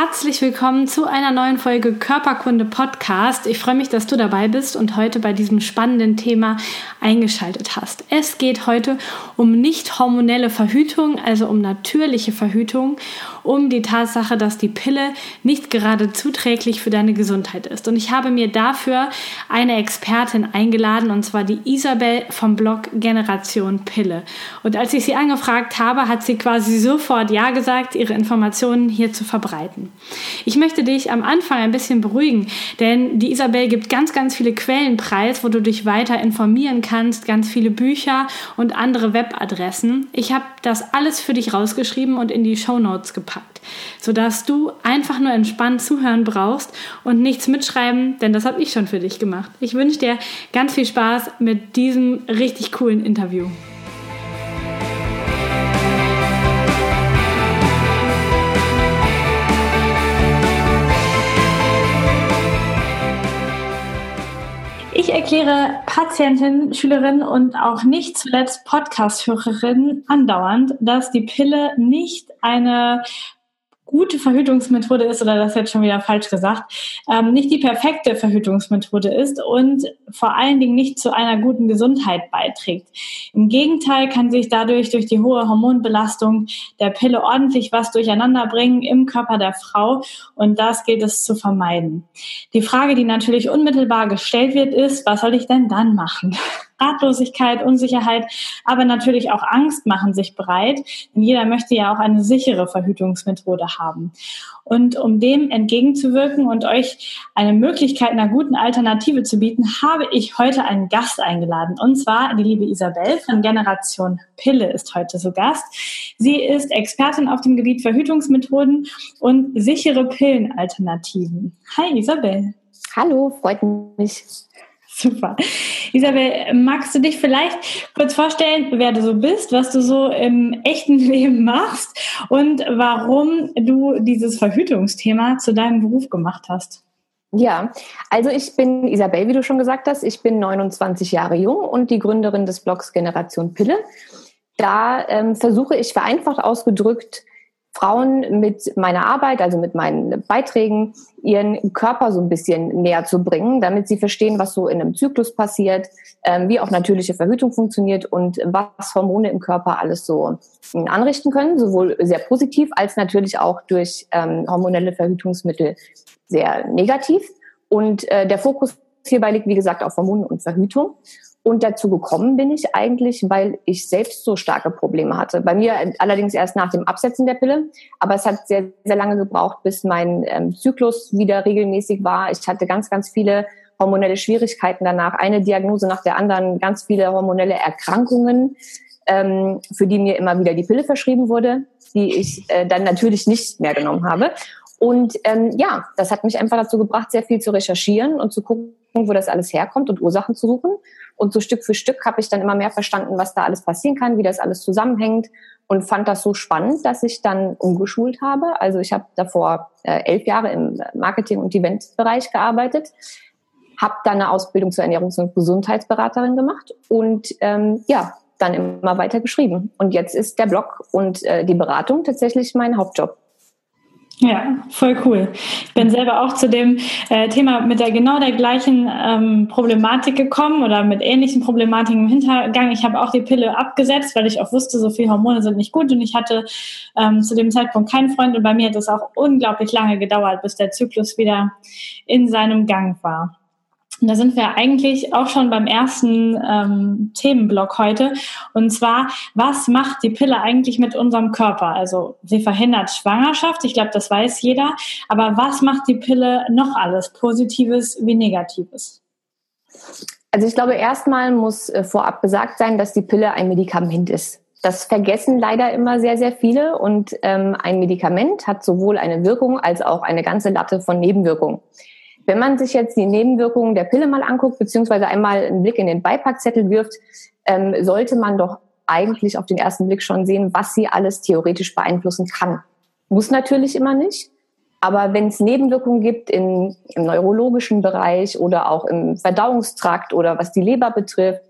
Herzlich willkommen zu einer neuen Folge Körperkunde Podcast. Ich freue mich, dass du dabei bist und heute bei diesem spannenden Thema eingeschaltet hast. Es geht heute um nicht hormonelle Verhütung, also um natürliche Verhütung, um die Tatsache, dass die Pille nicht gerade zuträglich für deine Gesundheit ist. Und ich habe mir dafür eine Expertin eingeladen, und zwar die Isabel vom Blog Generation Pille. Und als ich sie angefragt habe, hat sie quasi sofort Ja gesagt, ihre Informationen hier zu verbreiten. Ich möchte dich am Anfang ein bisschen beruhigen, denn die Isabel gibt ganz, ganz viele Quellen preis, wo du dich weiter informieren kannst, ganz viele Bücher und andere Webadressen. Ich habe das alles für dich rausgeschrieben und in die Show Notes gepackt, sodass du einfach nur entspannt zuhören brauchst und nichts mitschreiben, denn das habe ich schon für dich gemacht. Ich wünsche dir ganz viel Spaß mit diesem richtig coolen Interview. Ich erkläre Patientin, Schülerin und auch nicht zuletzt Podcast-Hörerin andauernd, dass die Pille nicht eine gute Verhütungsmethode ist, oder das jetzt schon wieder falsch gesagt, ähm, nicht die perfekte Verhütungsmethode ist und vor allen Dingen nicht zu einer guten Gesundheit beiträgt. Im Gegenteil kann sich dadurch durch die hohe Hormonbelastung der Pille ordentlich was durcheinander bringen im Körper der Frau und das gilt es zu vermeiden. Die Frage, die natürlich unmittelbar gestellt wird, ist, was soll ich denn dann machen? Ratlosigkeit, Unsicherheit, aber natürlich auch Angst machen sich breit. Denn jeder möchte ja auch eine sichere Verhütungsmethode haben. Und um dem entgegenzuwirken und euch eine Möglichkeit einer guten Alternative zu bieten, habe ich heute einen Gast eingeladen. Und zwar die liebe Isabel von Generation Pille ist heute so Gast. Sie ist Expertin auf dem Gebiet Verhütungsmethoden und sichere Pillenalternativen. Hi Isabel. Hallo, freut mich. Super. Isabel, magst du dich vielleicht kurz vorstellen, wer du so bist, was du so im echten Leben machst und warum du dieses Verhütungsthema zu deinem Beruf gemacht hast? Ja, also ich bin Isabel, wie du schon gesagt hast. Ich bin 29 Jahre jung und die Gründerin des Blogs Generation Pille. Da ähm, versuche ich vereinfacht ausgedrückt, Frauen mit meiner Arbeit, also mit meinen Beiträgen, ihren Körper so ein bisschen näher zu bringen, damit sie verstehen, was so in einem Zyklus passiert, ähm, wie auch natürliche Verhütung funktioniert und was Hormone im Körper alles so ähm, anrichten können, sowohl sehr positiv als natürlich auch durch ähm, hormonelle Verhütungsmittel sehr negativ. Und äh, der Fokus hierbei liegt, wie gesagt, auf Hormonen und Verhütung. Und dazu gekommen bin ich eigentlich, weil ich selbst so starke Probleme hatte. Bei mir allerdings erst nach dem Absetzen der Pille. Aber es hat sehr, sehr lange gebraucht, bis mein ähm, Zyklus wieder regelmäßig war. Ich hatte ganz, ganz viele hormonelle Schwierigkeiten danach. Eine Diagnose nach der anderen, ganz viele hormonelle Erkrankungen, ähm, für die mir immer wieder die Pille verschrieben wurde, die ich äh, dann natürlich nicht mehr genommen habe. Und ähm, ja, das hat mich einfach dazu gebracht, sehr viel zu recherchieren und zu gucken, wo das alles herkommt und Ursachen zu suchen. Und so Stück für Stück habe ich dann immer mehr verstanden, was da alles passieren kann, wie das alles zusammenhängt und fand das so spannend, dass ich dann umgeschult habe. Also ich habe davor äh, elf Jahre im Marketing- und Eventbereich gearbeitet, habe dann eine Ausbildung zur Ernährungs- und Gesundheitsberaterin gemacht und ähm, ja, dann immer weiter geschrieben. Und jetzt ist der Blog und äh, die Beratung tatsächlich mein Hauptjob. Ja, voll cool. Ich bin selber auch zu dem äh, Thema mit der genau der gleichen ähm, Problematik gekommen oder mit ähnlichen Problematiken im Hintergang. Ich habe auch die Pille abgesetzt, weil ich auch wusste, so viele Hormone sind nicht gut und ich hatte ähm, zu dem Zeitpunkt keinen Freund und bei mir hat es auch unglaublich lange gedauert, bis der Zyklus wieder in seinem Gang war. Und da sind wir eigentlich auch schon beim ersten ähm, Themenblock heute. Und zwar, was macht die Pille eigentlich mit unserem Körper? Also sie verhindert Schwangerschaft, ich glaube, das weiß jeder. Aber was macht die Pille noch alles, positives wie negatives? Also ich glaube, erstmal muss äh, vorab gesagt sein, dass die Pille ein Medikament ist. Das vergessen leider immer sehr, sehr viele. Und ähm, ein Medikament hat sowohl eine Wirkung als auch eine ganze Latte von Nebenwirkungen. Wenn man sich jetzt die Nebenwirkungen der Pille mal anguckt, beziehungsweise einmal einen Blick in den Beipackzettel wirft, ähm, sollte man doch eigentlich auf den ersten Blick schon sehen, was sie alles theoretisch beeinflussen kann. Muss natürlich immer nicht. Aber wenn es Nebenwirkungen gibt in, im neurologischen Bereich oder auch im Verdauungstrakt oder was die Leber betrifft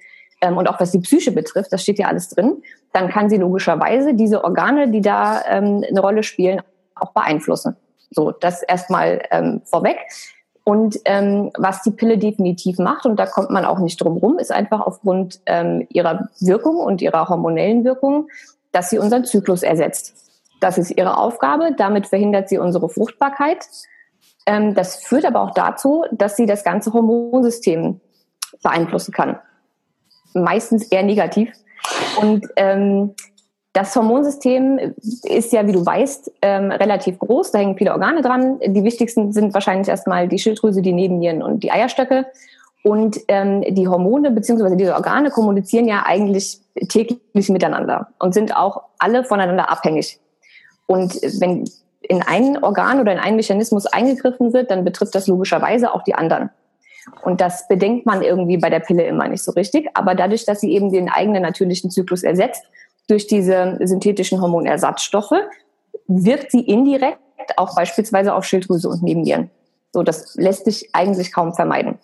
ähm, und auch was die Psyche betrifft, das steht ja alles drin, dann kann sie logischerweise diese Organe, die da ähm, eine Rolle spielen, auch beeinflussen. So, das erstmal ähm, vorweg. Und ähm, was die Pille definitiv macht, und da kommt man auch nicht drum rum, ist einfach aufgrund ähm, ihrer Wirkung und ihrer hormonellen Wirkung, dass sie unseren Zyklus ersetzt. Das ist ihre Aufgabe. Damit verhindert sie unsere Fruchtbarkeit. Ähm, das führt aber auch dazu, dass sie das ganze Hormonsystem beeinflussen kann. Meistens eher negativ. Und ähm, das Hormonsystem ist ja, wie du weißt, ähm, relativ groß. Da hängen viele Organe dran. Die wichtigsten sind wahrscheinlich erstmal die Schilddrüse, die Nebennieren und die Eierstöcke. Und ähm, die Hormone bzw. diese Organe kommunizieren ja eigentlich täglich miteinander und sind auch alle voneinander abhängig. Und wenn in ein Organ oder in einen Mechanismus eingegriffen wird, dann betrifft das logischerweise auch die anderen. Und das bedenkt man irgendwie bei der Pille immer nicht so richtig. Aber dadurch, dass sie eben den eigenen natürlichen Zyklus ersetzt, durch diese synthetischen Hormonersatzstoffe, wirkt sie indirekt auch beispielsweise auf Schilddrüse und Nebennieren. So, das lässt sich eigentlich kaum vermeiden.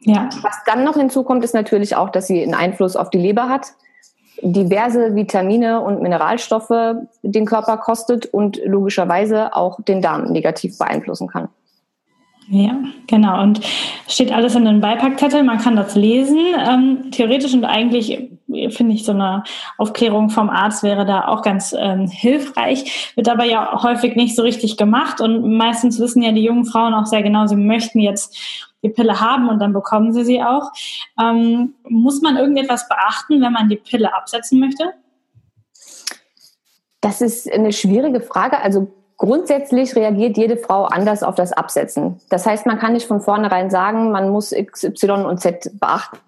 Ja. Was dann noch hinzukommt, ist natürlich auch, dass sie einen Einfluss auf die Leber hat diverse Vitamine und Mineralstoffe den Körper kostet und logischerweise auch den Darm negativ beeinflussen kann. Ja, genau. Und steht alles in den Beipackzettel. Man kann das lesen. Ähm, theoretisch und eigentlich finde ich so eine Aufklärung vom Arzt wäre da auch ganz ähm, hilfreich. Wird aber ja häufig nicht so richtig gemacht. Und meistens wissen ja die jungen Frauen auch sehr genau, sie möchten jetzt die Pille haben und dann bekommen sie sie auch. Ähm, muss man irgendetwas beachten, wenn man die Pille absetzen möchte? Das ist eine schwierige Frage. Also grundsätzlich reagiert jede Frau anders auf das Absetzen. Das heißt, man kann nicht von vornherein sagen, man muss X, Y und Z beachten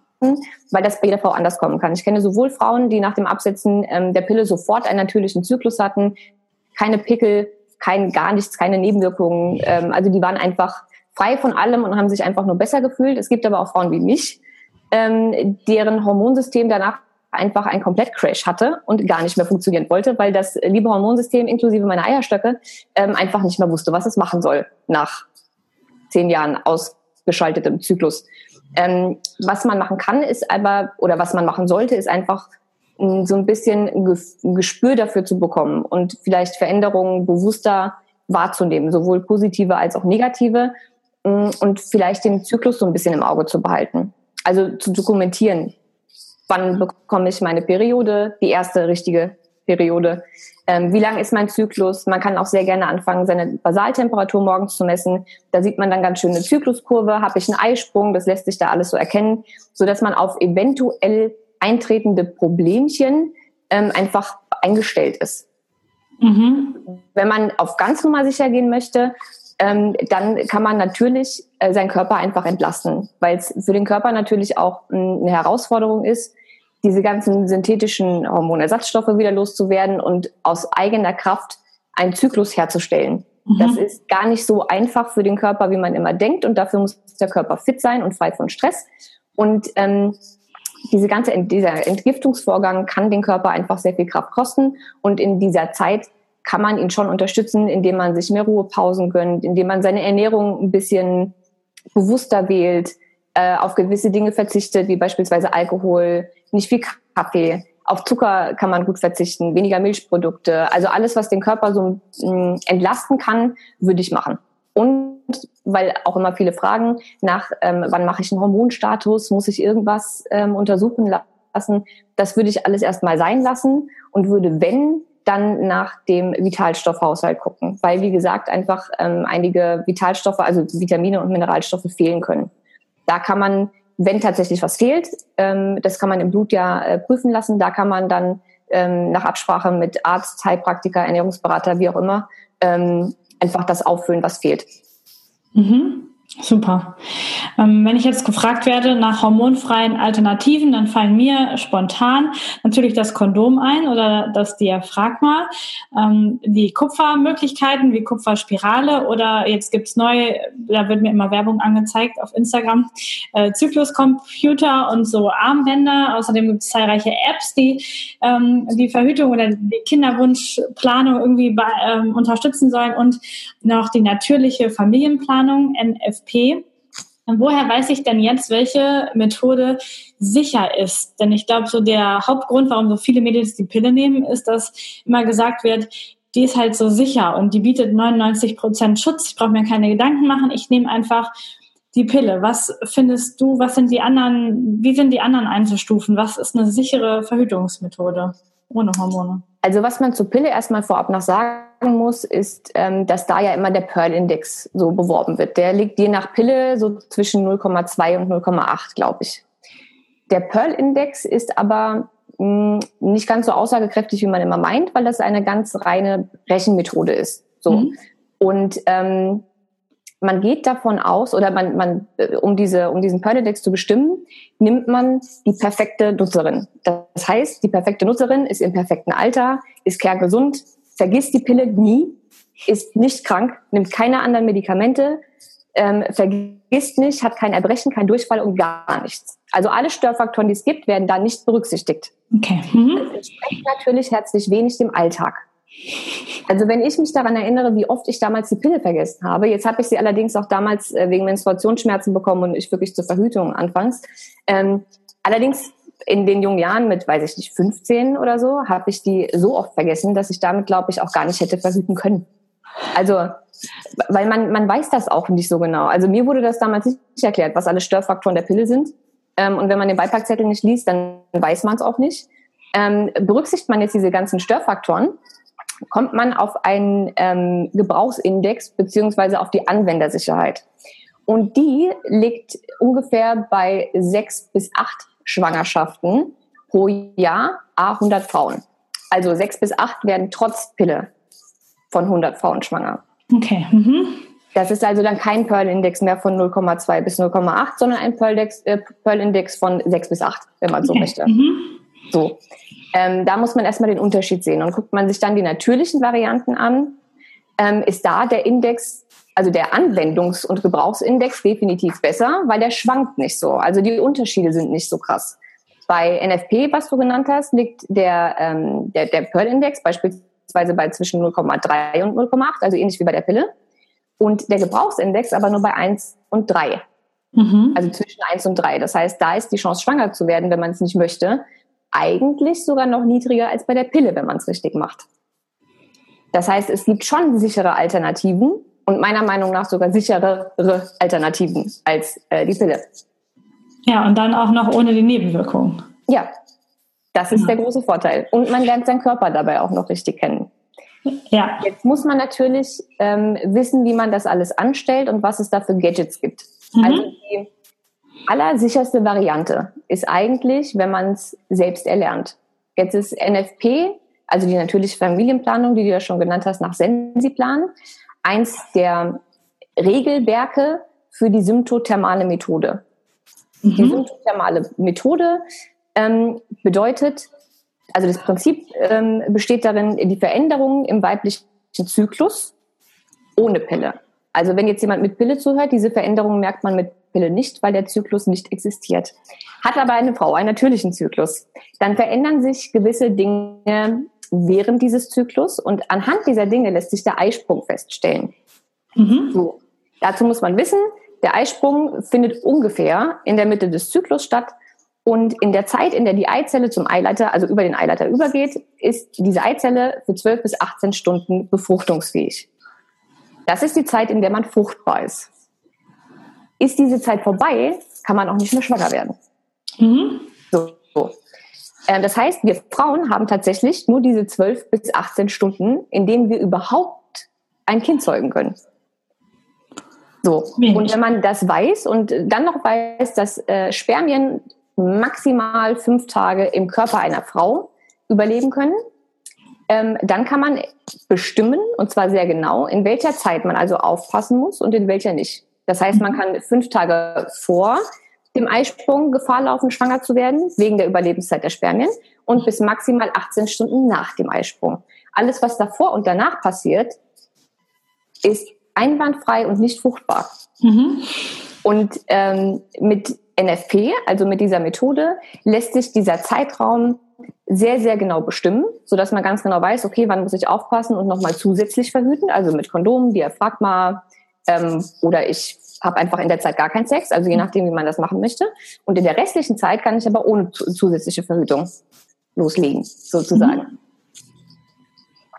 weil das bei jeder Frau anders kommen kann. Ich kenne sowohl Frauen, die nach dem Absetzen ähm, der Pille sofort einen natürlichen Zyklus hatten, keine Pickel, kein gar nichts, keine Nebenwirkungen. Ähm, also die waren einfach frei von allem und haben sich einfach nur besser gefühlt. Es gibt aber auch Frauen wie mich, ähm, deren Hormonsystem danach einfach einen Komplett-Crash hatte und gar nicht mehr funktionieren wollte, weil das liebe Hormonsystem inklusive meiner Eierstöcke ähm, einfach nicht mehr wusste, was es machen soll nach zehn Jahren ausgeschaltetem Zyklus. Ähm, was man machen kann, ist aber, oder was man machen sollte, ist einfach ähm, so ein bisschen ein Gespür dafür zu bekommen und vielleicht Veränderungen bewusster wahrzunehmen, sowohl positive als auch negative Mm, und vielleicht den Zyklus so ein bisschen im Auge zu behalten. Also zu dokumentieren. Wann bekomme ich meine Periode, die erste richtige Periode? Ähm, wie lang ist mein Zyklus? Man kann auch sehr gerne anfangen, seine Basaltemperatur morgens zu messen. Da sieht man dann ganz schön eine Zykluskurve. Habe ich einen Eisprung? Das lässt sich da alles so erkennen, so dass man auf eventuell eintretende Problemchen ähm, einfach eingestellt ist. Mhm. Wenn man auf ganz Nummer sicher gehen möchte, ähm, dann kann man natürlich äh, seinen Körper einfach entlasten, weil es für den Körper natürlich auch eine Herausforderung ist, diese ganzen synthetischen Hormonersatzstoffe wieder loszuwerden und aus eigener Kraft einen Zyklus herzustellen. Mhm. Das ist gar nicht so einfach für den Körper, wie man immer denkt. Und dafür muss der Körper fit sein und frei von Stress. Und ähm, diese ganze, dieser Entgiftungsvorgang kann den Körper einfach sehr viel Kraft kosten. Und in dieser Zeit kann man ihn schon unterstützen, indem man sich mehr Ruhepausen gönnt, indem man seine Ernährung ein bisschen bewusster wählt, äh, auf gewisse Dinge verzichtet, wie beispielsweise Alkohol, nicht viel Kaffee. Auf Zucker kann man gut verzichten, weniger Milchprodukte. Also alles, was den Körper so mh, entlasten kann, würde ich machen. Und weil auch immer viele fragen nach, ähm, wann mache ich einen Hormonstatus, muss ich irgendwas ähm, untersuchen lassen, das würde ich alles erstmal sein lassen und würde, wenn, dann nach dem Vitalstoffhaushalt gucken, weil wie gesagt einfach ähm, einige Vitalstoffe, also Vitamine und Mineralstoffe fehlen können. Da kann man, wenn tatsächlich was fehlt, ähm, das kann man im Blut ja äh, prüfen lassen, da kann man dann ähm, nach Absprache mit Arzt, Heilpraktiker, Ernährungsberater, wie auch immer, ähm, einfach das auffüllen, was fehlt. Mhm. Super. Ähm, wenn ich jetzt gefragt werde nach hormonfreien Alternativen, dann fallen mir spontan natürlich das Kondom ein oder das Diaphragma, ähm, die Kupfermöglichkeiten wie Kupferspirale oder jetzt gibt's neu, da wird mir immer Werbung angezeigt auf Instagram, äh, Zykluscomputer und so Armbänder. Außerdem gibt's zahlreiche Apps, die ähm, die Verhütung oder die Kinderwunschplanung irgendwie bei, ähm, unterstützen sollen und noch die natürliche Familienplanung, NFP NFP. Und woher weiß ich denn jetzt, welche Methode sicher ist? Denn ich glaube, so der Hauptgrund, warum so viele Mädels die Pille nehmen, ist, dass immer gesagt wird, die ist halt so sicher und die bietet 99 Prozent Schutz. Ich brauche mir keine Gedanken machen. Ich nehme einfach die Pille. Was findest du, was sind die anderen, wie sind die anderen einzustufen? Was ist eine sichere Verhütungsmethode ohne Hormone? Also was man zur Pille erstmal vorab noch sagen muss, ist, ähm, dass da ja immer der Pearl-Index so beworben wird. Der liegt je nach Pille so zwischen 0,2 und 0,8, glaube ich. Der Pearl-Index ist aber mh, hm, nicht ganz so aussagekräftig, wie man immer meint, weil das eine ganz reine Rechenmethode ist. So. Mhm. Und ähm, man geht davon aus, oder man, man, äh, um, diese, um diesen Pearl-Index zu bestimmen, nimmt man die perfekte Nutzerin. Das heißt, die perfekte Nutzerin ist im perfekten Alter, ist kerngesund, vergisst die Pille nie, ist nicht krank, nimmt keine anderen Medikamente, ähm, vergisst nicht, hat kein Erbrechen, kein Durchfall und gar nichts. Also alle Störfaktoren, die es gibt, werden da nicht berücksichtigt. Okay. Mhm. Das entspricht natürlich herzlich wenig dem Alltag. Also wenn ich mich daran erinnere, wie oft ich damals die Pille vergessen habe, jetzt habe ich sie allerdings auch damals äh, wegen Menstruationsschmerzen bekommen und ich wirklich zur Verhütung anfangs. Ähm, allerdings in den jungen Jahren mit, weiß ich nicht, 15 oder so, habe ich die so oft vergessen, dass ich damit, glaube ich, auch gar nicht hätte verhüten können. Also, weil man, man weiß das auch nicht so genau. Also mir wurde das damals nicht erklärt, was alle Störfaktoren der Pille sind. Ähm, und wenn man den Beipackzettel nicht liest, dann weiß man es auch nicht. Ähm, berücksichtigt man jetzt diese ganzen Störfaktoren, kommt man auf einen ähm, Gebrauchsindex beziehungsweise auf die Anwendersicherheit. Und die liegt ungefähr bei sechs bis acht Schwangerschaften pro Jahr, a 100 Frauen. Also sechs bis acht werden trotz Pille von 100 Frauen schwanger. Okay. Mhm. Das ist also dann kein Pearl-Index mehr von 0,2 bis 0,8, sondern ein Pearl-Index äh, Pearl von 6 bis 8, wenn man so okay. möchte. Mhm. So. Ähm, da muss man erstmal den Unterschied sehen. Und guckt man sich dann die natürlichen Varianten an, ähm, ist da der Index, also der Anwendungs- und Gebrauchsindex definitiv besser, weil der schwankt nicht so. Also die Unterschiede sind nicht so krass. Bei NFP, was du genannt hast, liegt der, ähm, der, der Pearl-Index beispielsweise bei zwischen 0,3 und 0,8, also ähnlich wie bei der Pille. Und der Gebrauchsindex aber nur bei 1 und 3. Mhm. Also zwischen 1 und 3. Das heißt, da ist die Chance, schwanger zu werden, wenn man es nicht möchte, eigentlich sogar noch niedriger als bei der Pille, wenn man es richtig macht. Das heißt, es gibt schon sichere Alternativen und meiner Meinung nach sogar sicherere Alternativen als äh, die Pille. Ja, und dann auch noch ohne die Nebenwirkungen. Ja, das ist ja. der große Vorteil. Und man lernt seinen Körper dabei auch noch richtig kennen. Ja. Jetzt muss man natürlich ähm, wissen, wie man das alles anstellt und was es da für Gadgets gibt. Mhm. Also die allersicherste Variante ist eigentlich, wenn man es selbst erlernt. Jetzt ist NFP, also die natürliche Familienplanung, die du ja schon genannt hast, nach Sensiplan, eins der Regelwerke für die symptothermale Methode. Mhm. Die symptothermale Methode ähm, bedeutet, also das Prinzip ähm, besteht darin, die Veränderungen im weiblichen Zyklus ohne Pille. Also wenn jetzt jemand mit Pille zuhört, diese Veränderungen merkt man mit Pille nicht, weil der Zyklus nicht existiert. Hat aber eine Frau einen natürlichen Zyklus, dann verändern sich gewisse Dinge während dieses Zyklus und anhand dieser Dinge lässt sich der Eisprung feststellen. Mhm. So. Dazu muss man wissen, der Eisprung findet ungefähr in der Mitte des Zyklus statt und in der Zeit, in der die Eizelle zum Eileiter, also über den Eileiter übergeht, ist diese Eizelle für 12 bis 18 Stunden befruchtungsfähig. Das ist die Zeit, in der man fruchtbar ist. Ist diese Zeit vorbei, kann man auch nicht mehr schwanger werden. Mhm. So, das heißt, wir Frauen haben tatsächlich nur diese 12 bis 18 Stunden, in denen wir überhaupt ein Kind zeugen können. So. Und wenn man das weiß und dann noch weiß, dass äh, Spermien maximal fünf Tage im Körper einer Frau überleben können, ähm, dann kann man bestimmen, und zwar sehr genau, in welcher Zeit man also aufpassen muss und in welcher nicht. Das heißt, man kann fünf Tage vor dem Eisprung Gefahr laufen, schwanger zu werden, wegen der Überlebenszeit der Spermien und bis maximal 18 Stunden nach dem Eisprung. Alles, was davor und danach passiert, ist einwandfrei und nicht fruchtbar. Mhm. Und ähm, mit NFP, also mit dieser Methode, lässt sich dieser Zeitraum sehr, sehr genau bestimmen, so dass man ganz genau weiß, okay, wann muss ich aufpassen und nochmal zusätzlich verhüten, also mit Kondomen, Diaphragma ähm, oder ich habe einfach in der Zeit gar keinen Sex, also je nachdem, wie man das machen möchte. Und in der restlichen Zeit kann ich aber ohne zusätzliche Verhütung loslegen, sozusagen. Mhm.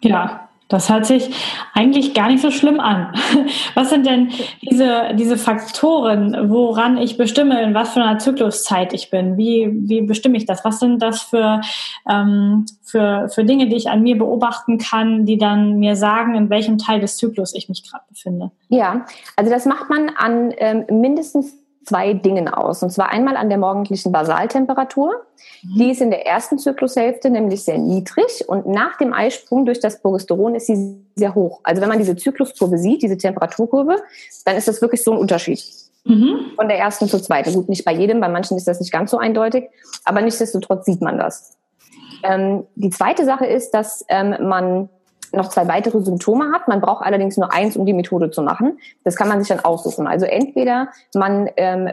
Ja, das hört sich eigentlich gar nicht so schlimm an. Was sind denn diese, diese Faktoren, woran ich bestimme, in was für einer Zykluszeit ich bin? Wie, wie bestimme ich das? Was sind das für, ähm, für, für Dinge, die ich an mir beobachten kann, die dann mir sagen, in welchem Teil des Zyklus ich mich gerade befinde? Ja, also das macht man an ähm, mindestens zwei Dingen aus. Und zwar einmal an der morgendlichen Basaltemperatur. Mhm. Die ist in der ersten Zyklushälfte nämlich sehr niedrig und nach dem Eisprung durch das Progesteron ist sie sehr hoch. Also wenn man diese Zykluskurve sieht, diese Temperaturkurve, dann ist das wirklich so ein Unterschied. Mhm. Von der ersten zur zweiten. Gut, nicht bei jedem, bei manchen ist das nicht ganz so eindeutig, aber nichtsdestotrotz sieht man das. Ähm, die zweite Sache ist, dass ähm, man noch zwei weitere Symptome hat. Man braucht allerdings nur eins, um die Methode zu machen. Das kann man sich dann aussuchen. Also entweder man ähm,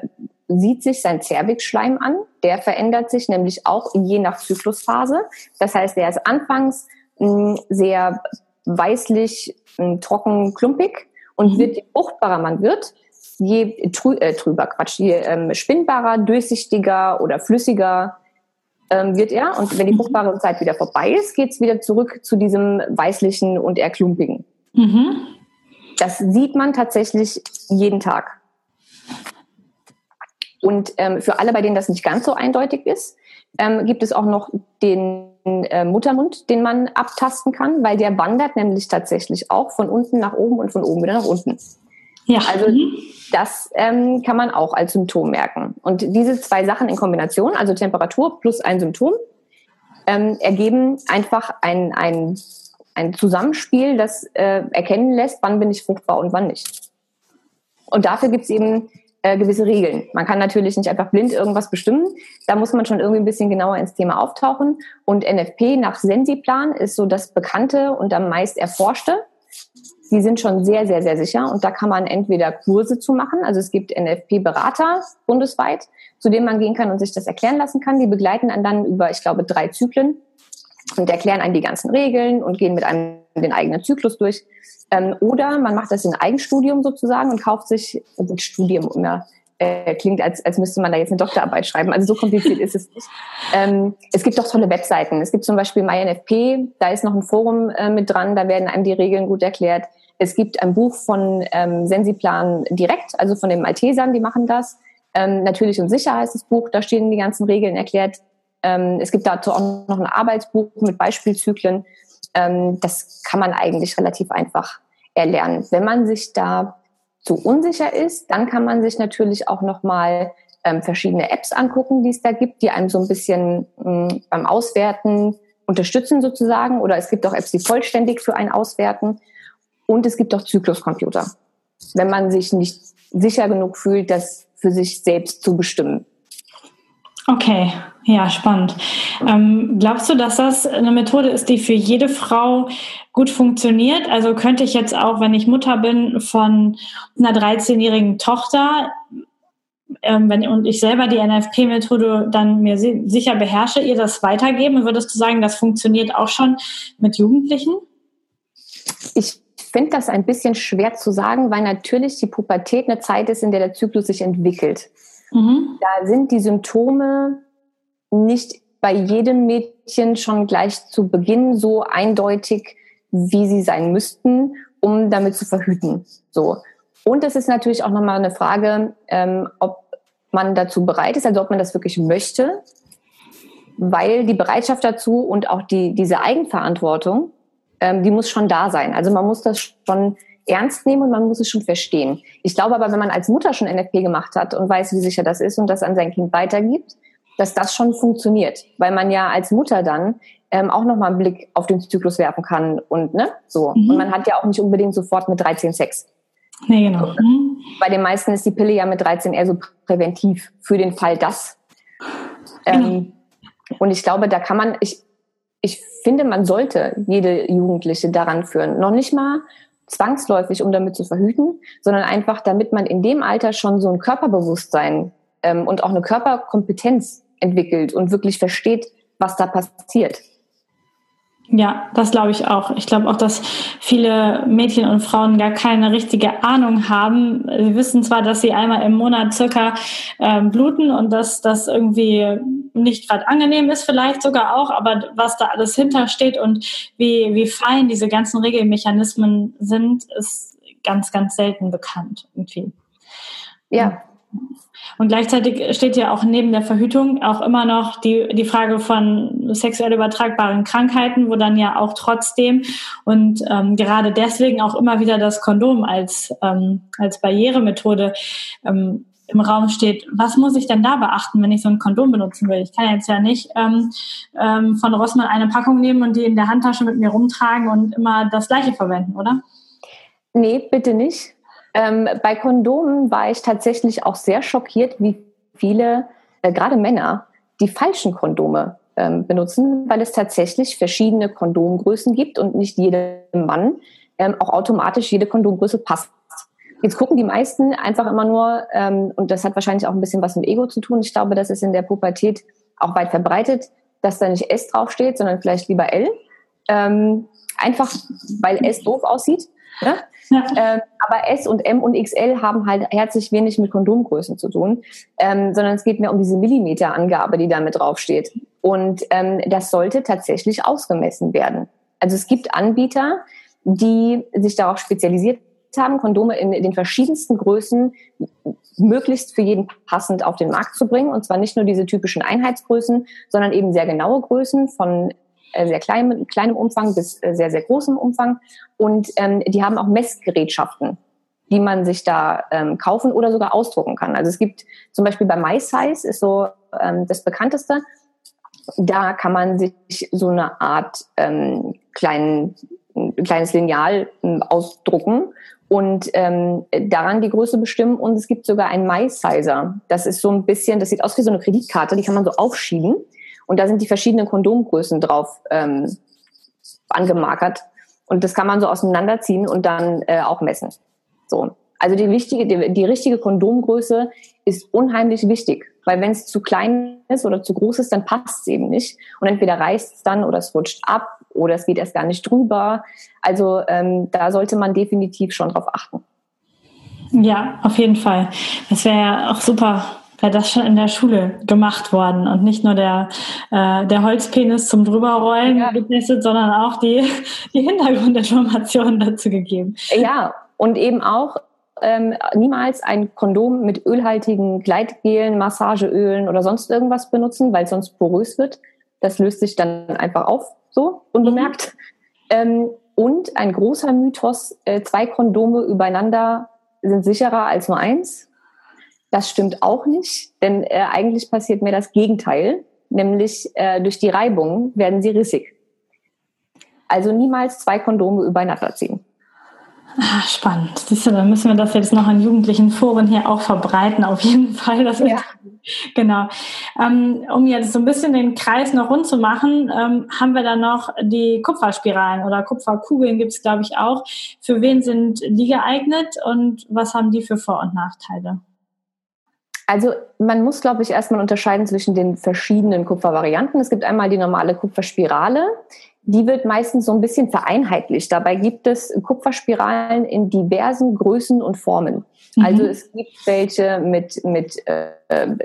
sieht sich sein Zervixschleim an, der verändert sich nämlich auch je nach Zyklusphase. Das heißt, der ist anfangs mh, hm, sehr weißlich, mh, hm, trocken, klumpig und mhm. wird je fruchtbarer man wird, je trü äh, trüber, Quatsch, je ähm, spinnbarer, durchsichtiger oder flüssiger ähm, wird er. Und wenn die fruchtbare Zeit wieder vorbei ist, geht es wieder zurück zu diesem weißlichen und eher klumpigen. Mhm. Das sieht man tatsächlich jeden Tag. Und ähm, für alle, bei denen das nicht ganz so eindeutig ist, ähm, gibt es auch noch den äh, Muttermund, den man abtasten kann, weil der wandert nämlich tatsächlich auch von unten nach oben und von oben wieder nach unten. Ja. Also mhm. das ähm, kann man auch als Symptom merken. Und diese zwei Sachen in Kombination, also Temperatur plus ein Symptom, ähm, ergeben einfach ein, ein, ein Zusammenspiel, das äh, erkennen lässt, wann bin ich fruchtbar und wann nicht. Und dafür gibt es eben äh, gewisse Regeln. Man kann natürlich nicht einfach blind irgendwas bestimmen. Da muss man schon irgendwie ein bisschen genauer ins Thema auftauchen. Und NFP nach Sensiplan ist so das bekannte und am meist erforschte die sind schon sehr, sehr, sehr sicher. Und da kann man entweder Kurse zu machen. Also es gibt NFP-Berater bundesweit, zu denen man gehen kann und sich das erklären lassen kann. Die begleiten einen dann über, ich glaube, drei Zyklen und erklären einen die ganzen Regeln und gehen mit einem den eigenen Zyklus durch. Ähm, oder man macht das in Eigenstudium sozusagen und kauft sich, also Studium immer äh, klingt, als, als müsste man da jetzt eine Doktorarbeit schreiben. Also so kompliziert ist es nicht. Ähm, es gibt auch tolle Webseiten. Es gibt zum Beispiel MyNFP, da ist noch ein Forum äh, mit dran, da werden einem die Regeln gut erklärt. Es gibt ein Buch von ähm, Sensiplan direkt, also von den Maltesern, die machen das. Ähm, Natürlich und sicher heißt das Buch, da stehen die ganzen Regeln erklärt. Ähm, es gibt dazu auch noch ein Arbeitsbuch mit Beispielzyklen. Ähm, das kann man eigentlich relativ einfach erlernen. Wenn man sich da zu unsicher ist, dann kann man sich natürlich auch nochmal ähm, verschiedene Apps angucken, die es da gibt, die einem so ein bisschen mh, hm, beim Auswerten unterstützen sozusagen. Oder es gibt auch Apps, die vollständig für einen auswerten. Und es gibt auch Zykluscomputer, wenn man sich nicht sicher genug fühlt, das für sich selbst zu bestimmen. Okay, ja, spannend. Ähm, glaubst du, dass das eine Methode ist, die für jede Frau gut funktioniert? Also könnte ich jetzt auch, wenn ich Mutter bin von einer 13-jährigen Tochter, ähm, wenn, und ich selber die NFP-Methode dann mir sicher beherrsche, ihr das weitergeben? Würdest du sagen, das funktioniert auch schon mit Jugendlichen? Ich finde das ein bisschen schwer zu sagen, weil natürlich die Pubertät eine Zeit ist, in der der Zyklus sich entwickelt. Mhm. Da sind die Symptome nicht bei jedem Mädchen schon gleich zu Beginn so eindeutig, wie sie sein müssten, um damit zu verhüten. So. Und es ist natürlich auch nochmal eine Frage, ähm, ob man dazu bereit ist, also ob man das wirklich möchte, weil die Bereitschaft dazu und auch die, diese Eigenverantwortung ähm, die muss schon da sein. Also man muss das schon ernst nehmen und man muss es schon verstehen. Ich glaube aber, wenn man als Mutter schon NFP gemacht hat und weiß, wie sicher das ist und das an sein Kind weitergibt, dass das schon funktioniert, weil man ja als Mutter dann ähm, auch nochmal einen Blick auf den Zyklus werfen kann und ne so. Mhm. Und man hat ja auch nicht unbedingt sofort mit 13 Sex. Nee, genau. Mhm. Bei den meisten ist die Pille ja mit 13 eher so präventiv für den Fall das. Genau. Ähm, und ich glaube, da kann man, ich, ich finde, man sollte jede Jugendliche daran führen. Noch nicht mal zwangsläufig, um damit zu verhüten, sondern einfach, damit man in dem Alter schon so ein Körperbewusstsein ähm, und auch eine Körperkompetenz entwickelt und wirklich versteht, was da passiert. Ja, das glaube ich auch. Ich glaube auch, dass viele Mädchen und Frauen gar keine richtige Ahnung haben. Sie wissen zwar, dass sie einmal im Monat circa ähm, bluten und dass das irgendwie nicht gerade angenehm ist, vielleicht sogar auch, aber was da alles hintersteht und wie, wie fein diese ganzen Regelmechanismen sind, ist ganz, ganz selten bekannt irgendwie. Ja. Und gleichzeitig steht ja auch neben der Verhütung auch immer noch die, die Frage von sexuell übertragbaren Krankheiten, wo dann ja auch trotzdem und ähm, gerade deswegen auch immer wieder das Kondom als, ähm, als Barrieremethode ähm, im Raum steht. Was muss ich denn da beachten, wenn ich so ein Kondom benutzen will? Ich kann jetzt ja nicht ähm, ähm, von Rossmann eine Packung nehmen und die in der Handtasche mit mir rumtragen und immer das gleiche verwenden, oder? Nee, bitte nicht. Ähm, bei Kondomen war ich tatsächlich auch sehr schockiert, wie viele, äh, gerade Männer, die falschen Kondome ähm, benutzen, weil es tatsächlich verschiedene Kondomgrößen gibt und nicht jedem Mann ähm, auch automatisch jede Kondomgröße passt. Jetzt gucken die meisten einfach immer nur, ähm, und das hat wahrscheinlich auch ein bisschen was mit Ego zu tun. Ich glaube, das ist in der Pubertät auch weit verbreitet, dass da nicht S draufsteht, sondern vielleicht lieber L. Ähm, einfach, weil S doof aussieht. Ne? Ähm, aber S und M und XL haben halt herzlich wenig mit Kondomgrößen zu tun, ähm, sondern es geht mehr um diese Millimeterangabe, die da mit draufsteht. Und ähm, das sollte tatsächlich ausgemessen werden. Also es gibt Anbieter, die sich darauf spezialisiert haben, Kondome in den verschiedensten Größen möglichst für jeden passend auf den Markt zu bringen. Und zwar nicht nur diese typischen Einheitsgrößen, sondern eben sehr genaue Größen von sehr kleinem, kleinem Umfang bis äh, sehr, sehr großem Umfang. Und ähm, die haben auch Messgerätschaften, die man sich da ähm, kaufen oder sogar ausdrucken kann. Also es gibt zum Beispiel bei MySize ist so ähm, das bekannteste. Da kann man sich so eine Art ähm, kleinen, ein kleines Lineal ähm, ausdrucken und ähm, daran die Größe bestimmen. Und es gibt sogar einen MySizer. Das ist so ein bisschen, das sieht aus wie so eine Kreditkarte, die kann man so aufschieben. Und da sind die verschiedenen Kondomgrößen drauf ähm, angemarkert. Und das kann man so auseinanderziehen und dann äh, auch messen. So. Also die wichtige, die, die richtige Kondomgröße ist unheimlich wichtig, weil wenn es zu klein ist oder zu groß ist, dann passt es eben nicht. Und entweder reißt es dann oder es rutscht ab oder es geht erst gar nicht drüber. Also ähm, da sollte man definitiv schon drauf achten. Ja, auf jeden Fall. Das wäre ja auch super wäre das schon in der Schule gemacht worden und nicht nur der, äh, der Holzpenis zum Drüberrollen ja. getestet, sondern auch die, die Hintergrundinformationen dazu gegeben. Ja, und eben auch ähm, niemals ein Kondom mit ölhaltigen Gleitgelen, Massageölen oder sonst irgendwas benutzen, weil es sonst porös wird. Das löst sich dann einfach auf, so unbemerkt. Mhm. Ähm, und ein großer Mythos, äh, zwei Kondome übereinander sind sicherer als nur eins. Das stimmt auch nicht, denn äh, eigentlich passiert mir das Gegenteil, nämlich äh, durch die Reibung werden sie rissig. Also niemals zwei Kondome übereinander ziehen. Ah, spannend. Siehst du, dann müssen wir das jetzt noch in jugendlichen Foren hier auch verbreiten, auf jeden Fall. Das ja. Genau. Ähm, um jetzt so ein bisschen den Kreis noch rund zu machen, ähm, haben wir dann noch die Kupferspiralen oder Kupferkugeln gibt es, glaube ich, auch. Für wen sind die geeignet und was haben die für Vor- und Nachteile? Also man muss, glaube ich, erstmal unterscheiden zwischen den verschiedenen Kupfervarianten. Es gibt einmal die normale Kupferspirale. Die wird meistens so ein bisschen vereinheitlicht. Dabei gibt es Kupferspiralen in diversen Größen und Formen. Mhm. Also es gibt welche mit, mit äh,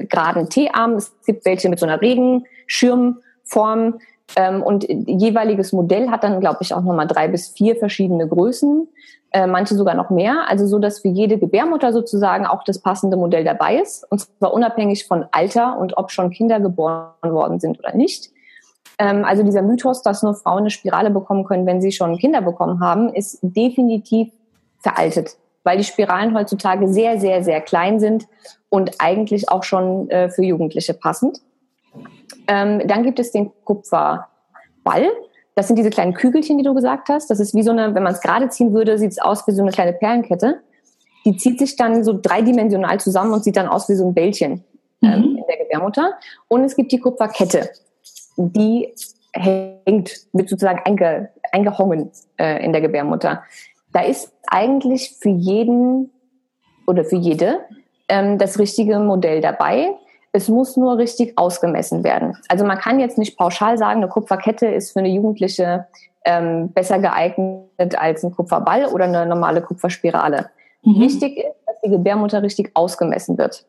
geraden T-Armen, es gibt welche mit so einer Regenschirmform. Ähm, und jeweiliges Modell hat dann, glaube ich, auch nochmal drei bis vier verschiedene Größen äh, manche sogar noch mehr. Also so, dass für jede Gebärmutter sozusagen auch das passende Modell dabei ist. Und zwar unabhängig von Alter und ob schon Kinder geboren worden sind oder nicht. Ähm, also dieser Mythos, dass nur Frauen eine Spirale bekommen können, wenn sie schon Kinder bekommen haben, ist definitiv veraltet. Weil die Spiralen heutzutage sehr, sehr, sehr klein sind und eigentlich auch schon äh, für Jugendliche passend. Ähm, dann gibt es den Kupferball. Das sind diese kleinen Kügelchen, die du gesagt hast. Das ist wie so eine, wenn man es gerade ziehen würde, sieht es aus wie so eine kleine Perlenkette. die zieht sich dann so dreidimensional zusammen und sieht dann aus wie so ein Bällchen ähm, mhm. in der Gebärmutter. Und es gibt die Kupferkette, die hängt, wird sozusagen einge, eingehongen äh, in der Gebärmutter. Da ist eigentlich für jeden oder für jede ähm, das richtige Modell dabei. Es muss nur richtig ausgemessen werden. Also man kann jetzt nicht pauschal sagen, eine Kupferkette ist für eine Jugendliche ähm, besser geeignet als ein Kupferball oder eine normale Kupferspirale. Mhm. Wichtig ist, dass die Gebärmutter richtig ausgemessen wird.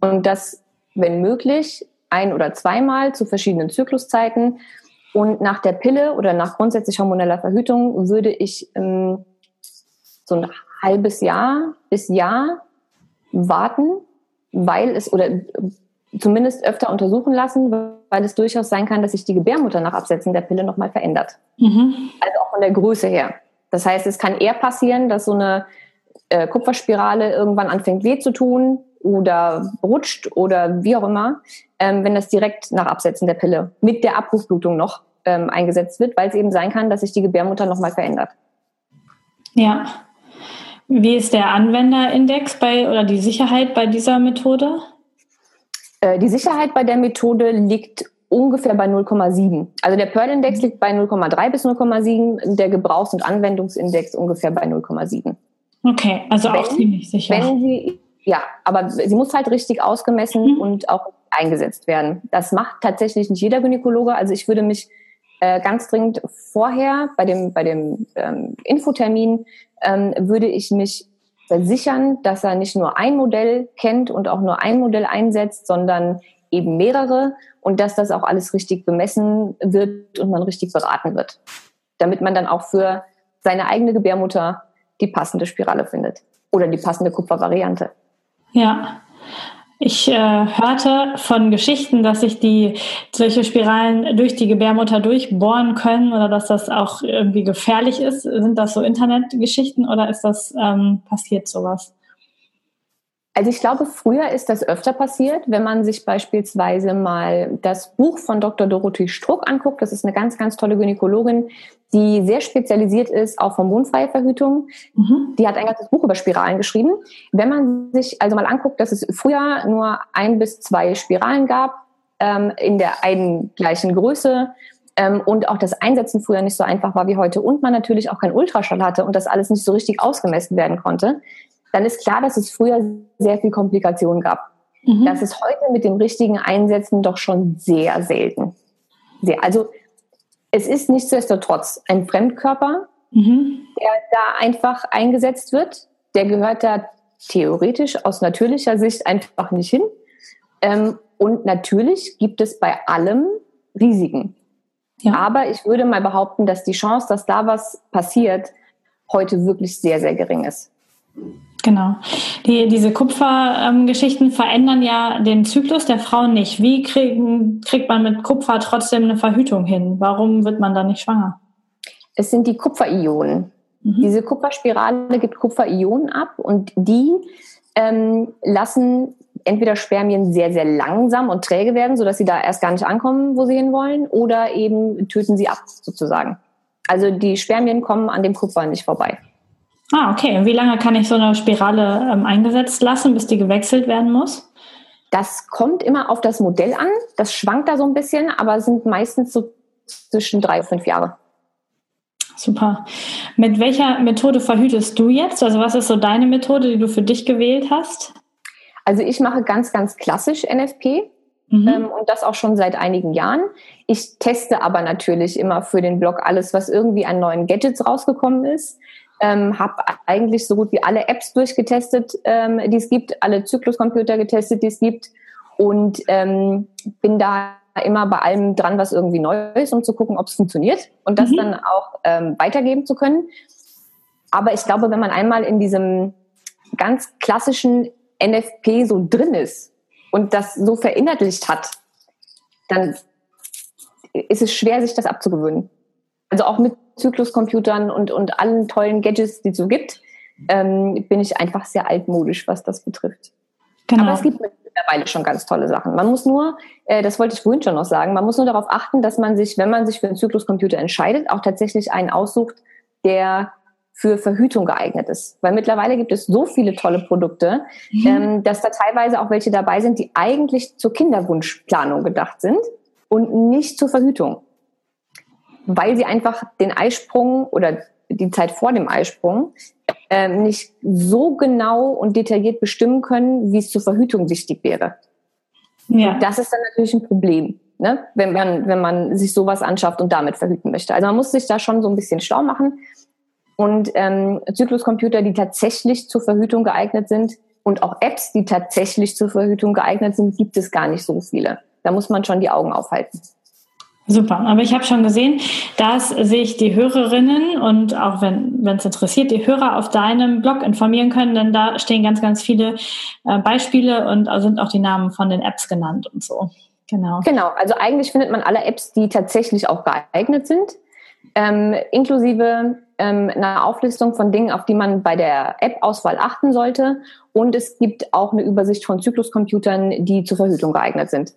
Und das, wenn möglich, ein- oder zweimal zu verschiedenen Zykluszeiten. Und nach der Pille oder nach grundsätzlich hormoneller Verhütung würde ich ähm, so ein halbes Jahr bis Jahr warten, weil es oder zumindest öfter untersuchen lassen, weil es durchaus sein kann, dass sich die Gebärmutter nach Absetzen der Pille nochmal verändert. Mhm. Also auch von der Größe her. Das heißt, es kann eher passieren, dass so eine äh, Kupferspirale irgendwann anfängt weh zu tun oder rutscht oder wie auch immer, ähm, wenn das direkt nach Absetzen der Pille mit der Abrufblutung noch ähm, eingesetzt wird, weil es eben sein kann, dass sich die Gebärmutter nochmal verändert. Ja. Wie ist der Anwenderindex bei oder die Sicherheit bei dieser Methode? Äh, die Sicherheit bei der Methode liegt ungefähr bei 0,7. Also der Pearl-Index liegt bei 0,3 bis 0,7, der Gebrauchs- und Anwendungsindex ungefähr bei 0,7. Okay, also wenn, auch ziemlich sicher. Wenn sie, ja, aber sie muss halt richtig ausgemessen mhm. und auch eingesetzt werden. Das macht tatsächlich nicht jeder Gynäkologe. Also ich würde mich äh, ganz dringend vorher bei dem, bei dem ähm, Infotermin ähm, würde ich mich versichern, dass er nicht nur ein Modell kennt und auch nur ein Modell einsetzt, sondern eben mehrere und dass das auch alles richtig bemessen wird und man richtig beraten wird, damit man dann auch für seine eigene Gebärmutter die passende Spirale findet oder die passende Kupfervariante. Ja, ich äh, hörte von Geschichten, dass sich die solche Spiralen durch die Gebärmutter durchbohren können oder dass das auch irgendwie gefährlich ist. Sind das so Internetgeschichten oder ist das ähm, passiert sowas? Also ich glaube, früher ist das öfter passiert, wenn man sich beispielsweise mal das Buch von Dr. Dorothee Struck anguckt. Das ist eine ganz, ganz tolle Gynäkologin, die sehr spezialisiert ist auf hormonfreie Verhütung. Mhm. Die hat ein ganzes Buch über Spiralen geschrieben. Wenn man sich also mal anguckt, dass es früher nur ein bis zwei Spiralen gab, ähm, in der einen gleichen Größe, ähm, und auch das Einsetzen früher nicht so einfach war wie heute und man natürlich auch kein Ultraschall hatte und das alles nicht so richtig ausgemessen werden konnte, dann ist klar, dass es früher sehr viel Komplikationen gab. Mhm. Das ist heute mit dem richtigen Einsetzen doch schon sehr selten. Sehr, also es ist nichtsdestotrotz ein Fremdkörper, mhm. der da einfach eingesetzt wird. Der gehört da theoretisch aus natürlicher Sicht einfach nicht hin. Ähm, und natürlich gibt es bei allem Risiken. Ja. Aber ich würde mal behaupten, dass die Chance, dass da was passiert, heute wirklich sehr, sehr gering ist. Genau. Die, diese Kupfergeschichten ähm, verändern ja den Zyklus der Frau nicht. Wie kriegen, kriegt man mit Kupfer trotzdem eine Verhütung hin? Warum wird man dann nicht schwanger? Es sind die Kupferionen. Mhm. Diese Kupferspirale gibt Kupferionen ab und die ähm, lassen entweder Spermien sehr, sehr langsam und träge werden, sodass sie da erst gar nicht ankommen, wo sie hinwollen, oder eben töten sie ab, sozusagen. Also die Spermien kommen an dem Kupfer nicht vorbei. Ah, okay. Und wie lange kann ich so eine Spirale ähm, eingesetzt lassen, bis die gewechselt werden muss? Das kommt immer auf das Modell an. Das schwankt da so ein bisschen, aber sind meistens so zwischen drei und fünf Jahre. Super. Mit welcher Methode verhütest du jetzt? Also was ist so deine Methode, die du für dich gewählt hast? Also ich mache ganz, ganz klassisch NFP. Mhm. Ähm, und das auch schon seit einigen Jahren. Ich teste aber natürlich immer für den Blog alles, was irgendwie an neuen Gadgets rausgekommen ist ähm, habe eigentlich so gut wie alle Apps durchgetestet, ähm, die es gibt, alle Zykluscomputer getestet, die es gibt und ähm, bin da immer bei allem dran, was irgendwie neu ist, um zu gucken, ob es funktioniert und das mhm. dann auch ähm, weitergeben zu können. Aber ich glaube, wenn man einmal in diesem ganz klassischen NFP so drin ist und das so verinnerlicht hat, dann ist es schwer, sich das abzugewöhnen. Also auch mit Zykluscomputern und, und allen tollen Gadgets, die es so gibt, ähm, bin ich einfach sehr altmodisch, was das betrifft. Genau. Aber es gibt mittlerweile schon ganz tolle Sachen. Man muss nur, äh, das wollte ich vorhin schon noch sagen, man muss nur darauf achten, dass man sich, wenn man sich für einen Zykluscomputer entscheidet, auch tatsächlich einen aussucht, der für Verhütung geeignet ist. Weil mittlerweile gibt es so viele tolle Produkte, mhm. ähm, dass da teilweise auch welche dabei sind, die eigentlich zur Kinderwunschplanung gedacht sind und nicht zur Verhütung. Weil sie einfach den Eisprung oder die Zeit vor dem Eisprung äh, nicht so genau und detailliert bestimmen können, wie es zur Verhütung wichtig wäre. Ja. das ist dann natürlich ein Problem, ne? wenn, man, wenn man sich sowas anschafft und damit verhüten möchte. Also man muss sich da schon so ein bisschen schlau machen. Und ähm, Zykluscomputer, die tatsächlich zur Verhütung geeignet sind und auch Apps, die tatsächlich zur Verhütung geeignet sind, gibt es gar nicht so viele. Da muss man schon die Augen aufhalten. Super, aber ich habe schon gesehen, dass sich die Hörerinnen und auch wenn es interessiert, die Hörer auf deinem Blog informieren können, denn da stehen ganz, ganz viele äh, Beispiele und sind auch die Namen von den Apps genannt und so. Genau. Genau, also eigentlich findet man alle Apps, die tatsächlich auch geeignet sind, ähm, inklusive ähm, einer Auflistung von Dingen, auf die man bei der App-Auswahl achten sollte. Und es gibt auch eine Übersicht von Zykluscomputern, die zur Verhütung geeignet sind.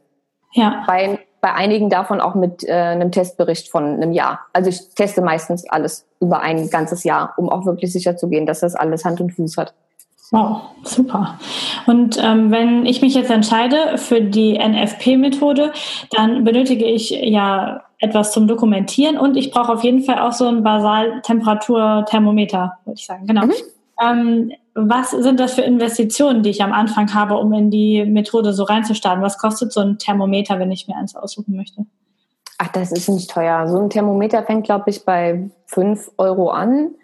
Ja. Bei bei einigen davon auch mit äh, einem Testbericht von einem Jahr. Also ich teste meistens alles über ein ganzes Jahr, um auch wirklich sicher zu gehen, dass das alles Hand und Fuß hat. Wow, super. Und ähm, wenn ich mich jetzt entscheide für die NFP-Methode, dann benötige ich ja etwas zum Dokumentieren und ich brauche auf jeden Fall auch so ein Basaltemperaturthermometer, würde ich sagen. Genau. Mhm. Ähm, was sind das für Investitionen, die ich am Anfang habe, um in die Methode so reinzustarten? Was kostet so ein Thermometer, wenn ich mir eins aussuchen möchte? Ach, das ist nicht teuer. So ein Thermometer fängt, glaube ich, bei 5 Euro an.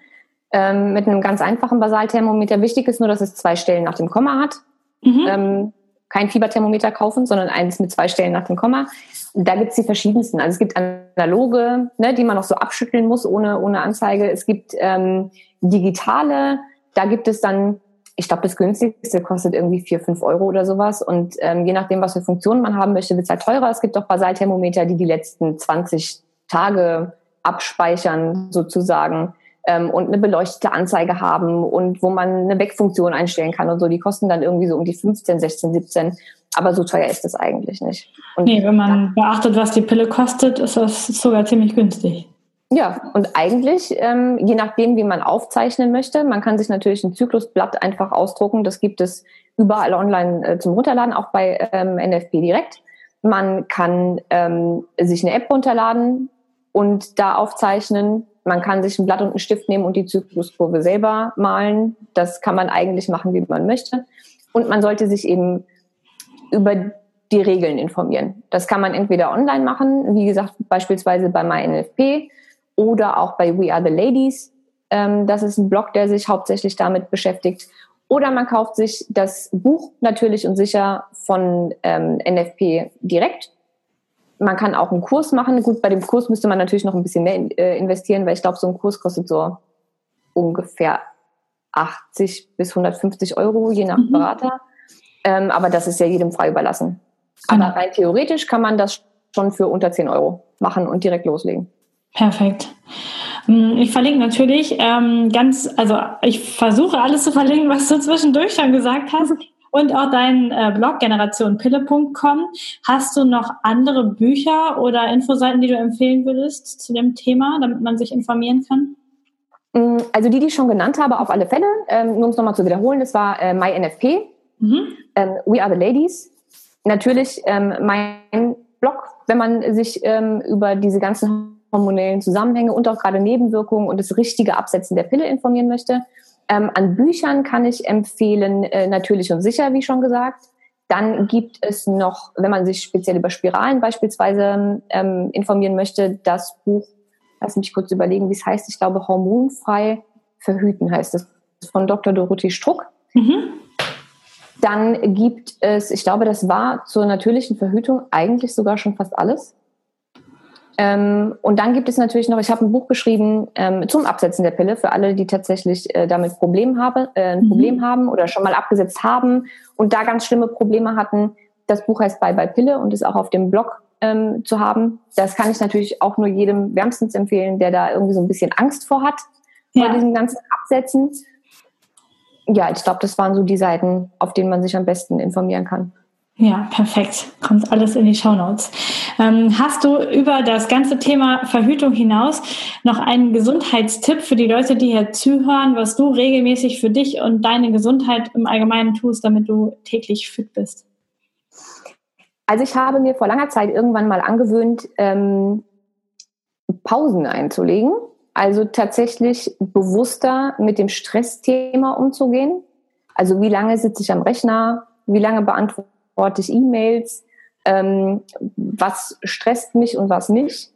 Ähm, mit einem ganz einfachen Basalthermometer. Wichtig ist nur, dass es zwei Stellen nach dem Komma hat. Mhm. Ähm, kein Fieberthermometer kaufen, sondern eins mit zwei Stellen nach dem Komma. Und da gibt es die verschiedensten. Also es gibt analoge, ne, die man noch so abschütteln muss ohne, ohne Anzeige. Es gibt ähm, digitale, da gibt es dann, ich glaube, das günstigste kostet irgendwie vier, fünf Euro oder sowas. Und ähm, je nachdem, was für Funktionen man haben möchte, wird es halt teurer. Es gibt auch Basalthermometer, die die letzten 20 Tage abspeichern sozusagen ähm, und eine beleuchtete Anzeige haben und wo man eine Wegfunktion einstellen kann und so. Die kosten dann irgendwie so um die 15, 16, 17. Aber so teuer ist das eigentlich nicht. Und nee, wenn man beachtet, was die Pille kostet, ist das sogar ziemlich günstig. Ja, und eigentlich, ähm, je nachdem, wie man aufzeichnen möchte, man kann sich natürlich ein Zyklusblatt einfach ausdrucken. Das gibt es überall online äh, zum Runterladen, auch bei ähm, NFP direkt. Man kann ähm, sich eine App runterladen und da aufzeichnen. Man kann sich ein Blatt und einen Stift nehmen und die Zykluskurve selber malen. Das kann man eigentlich machen, wie man möchte. Und man sollte sich eben über die Regeln informieren. Das kann man entweder online machen, wie gesagt, beispielsweise bei MyNFP oder auch bei We Are the Ladies. Ähm, das ist ein Blog, der sich hauptsächlich damit beschäftigt. Oder man kauft sich das Buch natürlich und sicher von ähm, NFP direkt. Man kann auch einen Kurs machen. Gut, bei dem Kurs müsste man natürlich noch ein bisschen mehr äh, investieren, weil ich glaube, so ein Kurs kostet so ungefähr 80 bis 150 Euro, je nach mhm. Berater. Ähm, aber das ist ja jedem frei überlassen. Genau. Aber rein theoretisch kann man das schon für unter 10 Euro machen und direkt loslegen. Perfekt. Hm, ich verlinke natürlich ähm, ganz, also ich versuche alles zu verlinken, was du zwischendurch schon gesagt hast. Und auch deinen äh, Blog generationpille.com. Hast du noch andere Bücher oder Infoseiten, die du empfehlen würdest zu dem Thema, damit man sich informieren kann? Hm, also die, die ich schon genannt habe, auf alle Fälle. Ähm, nur um es nochmal zu wiederholen, das war äh, MyNFP, mhm. ähm, We Are the Ladies. Natürlich ähm, mein Blog, wenn man sich ähm, über diese ganzen hormonellen Zusammenhänge und auch gerade Nebenwirkungen und das richtige Absetzen der Pille informieren möchte. Ähm, an Büchern kann ich empfehlen, äh, natürlich und sicher, wie schon gesagt. Dann gibt es noch, wenn man sich speziell über Spiralen beispielsweise ähm, informieren möchte, das Buch, lass mich kurz überlegen, wie es heißt, ich glaube, hormonfrei verhüten heißt es, von Dr. Dorothee Struck. Mhm. Dann gibt es, ich glaube, das war zur natürlichen Verhütung eigentlich sogar schon fast alles. Ähm, und dann gibt es natürlich noch, ich habe ein Buch geschrieben ähm, zum Absetzen der Pille für alle, die tatsächlich äh, damit Problem habe, äh, ein mhm. Problem haben oder schon mal abgesetzt haben und da ganz schlimme Probleme hatten. Das Buch heißt Bye Bye Pille und ist auch auf dem Blog ähm, zu haben. Das kann ich natürlich auch nur jedem wärmstens empfehlen, der da irgendwie so ein bisschen Angst vor hat, ja. vor diesem ganzen Absetzen. Ja, ich glaube, das waren so die Seiten, auf denen man sich am besten informieren kann. Ja, perfekt. Kommt alles in die Show Notes. Ähm, hast du über das ganze Thema Verhütung hinaus noch einen Gesundheitstipp für die Leute, die hier zuhören, was du regelmäßig für dich und deine Gesundheit im Allgemeinen tust, damit du täglich fit bist? Also ich habe mir vor langer Zeit irgendwann mal angewöhnt, ähm, Pausen einzulegen. Also tatsächlich bewusster mit dem Stressthema umzugehen. Also wie lange sitze ich am Rechner? Wie lange beantworte beantworte ich E-Mails, ähm, was stresst mich und was nicht,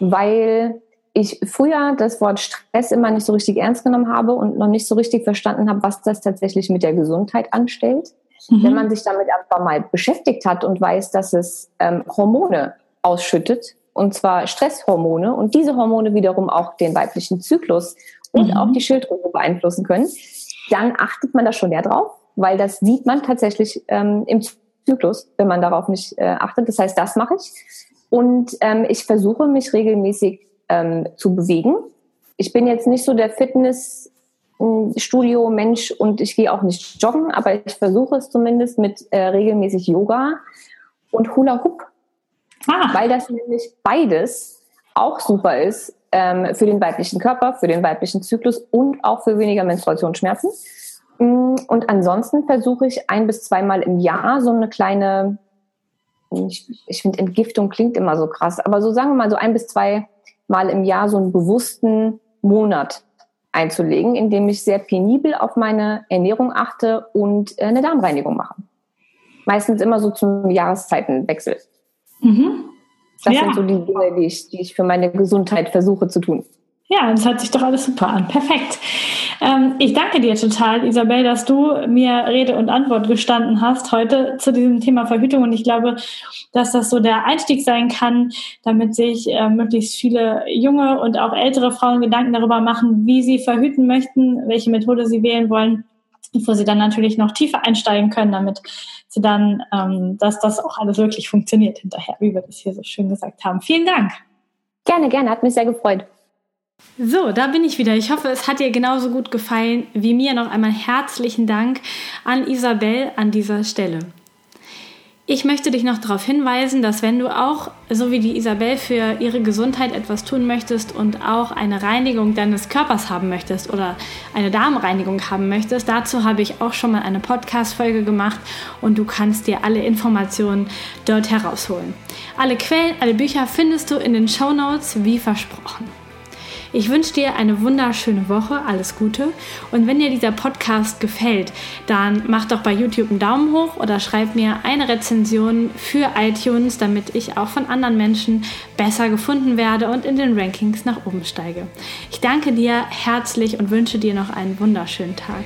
weil ich früher das Wort Stress immer nicht so richtig ernst genommen habe und noch nicht so richtig verstanden habe, was das tatsächlich mit der Gesundheit anstellt. Mhm. Wenn man sich damit einfach mal beschäftigt hat und weiß, dass es ähm, Hormone ausschüttet, und zwar Stresshormone, und diese Hormone wiederum auch den weiblichen Zyklus und mhm. auch die Schilddrüse beeinflussen können, dann achtet man da schon mehr drauf, weil das sieht man tatsächlich ähm, im Zyklus, wenn man darauf nicht äh, achtet. Das heißt, das mache ich. Und ähm, ich versuche mich regelmäßig ähm, zu bewegen. Ich bin jetzt nicht so der Fitnessstudio-Mensch und ich gehe auch nicht joggen, aber ich versuche es zumindest mit äh, regelmäßig Yoga und Hula Hoop, ah. weil das nämlich beides auch super ist ähm, für den weiblichen Körper, für den weiblichen Zyklus und auch für weniger Menstruationsschmerzen. Mm, und ansonsten versuche ich ein bis zweimal im Jahr so eine kleine, ich, ich finde Entgiftung klingt immer so krass, aber so sagen wir mal so ein bis zwei Mal im Jahr so einen bewussten Monat einzulegen, in dem ich sehr penibel auf meine Ernährung achte und äh, eine Darmreinigung mache. Meistens immer so zum Jahreszeitenwechsel. Mhm. Das ja. sind so die Dinge, die ich, die ich für meine Gesundheit versuche zu tun. Ja, das hört sich doch alles super an. Perfekt. Ähm, ich danke dir total, Isabel, dass du mir Rede und Antwort gestanden hast heute zu diesem Thema Verhütung. Und ich glaube, dass das so der Einstieg sein kann, damit sich äh, möglichst viele junge und auch ältere Frauen Gedanken darüber machen, wie sie verhüten möchten, welche Methode sie wählen wollen, wo sie dann natürlich noch tiefer einsteigen können, damit sie dann, ähm, dass das auch alles wirklich funktioniert hinterher, wie wir das hier so schön gesagt haben. Vielen Dank. Gerne, gerne, hat mich sehr gefreut. So, da bin ich wieder. Ich hoffe, es hat dir genauso gut gefallen wie mir. Noch einmal herzlichen Dank an Isabel an dieser Stelle. Ich möchte dich noch darauf hinweisen, dass wenn du auch, so wie die Isabel, für ihre Gesundheit etwas tun möchtest und auch eine Reinigung deines Körpers haben möchtest oder eine Darmreinigung haben möchtest, dazu habe ich auch schon mal eine Podcast-Folge gemacht und du kannst dir alle Informationen dort herausholen. Alle Quellen, alle Bücher findest du in den Show Notes, wie versprochen. Ich wünsche dir eine wunderschöne Woche, alles Gute. Und wenn dir dieser Podcast gefällt, dann mach doch bei YouTube einen Daumen hoch oder schreib mir eine Rezension für iTunes, damit ich auch von anderen Menschen besser gefunden werde und in den Rankings nach oben steige. Ich danke dir herzlich und wünsche dir noch einen wunderschönen Tag.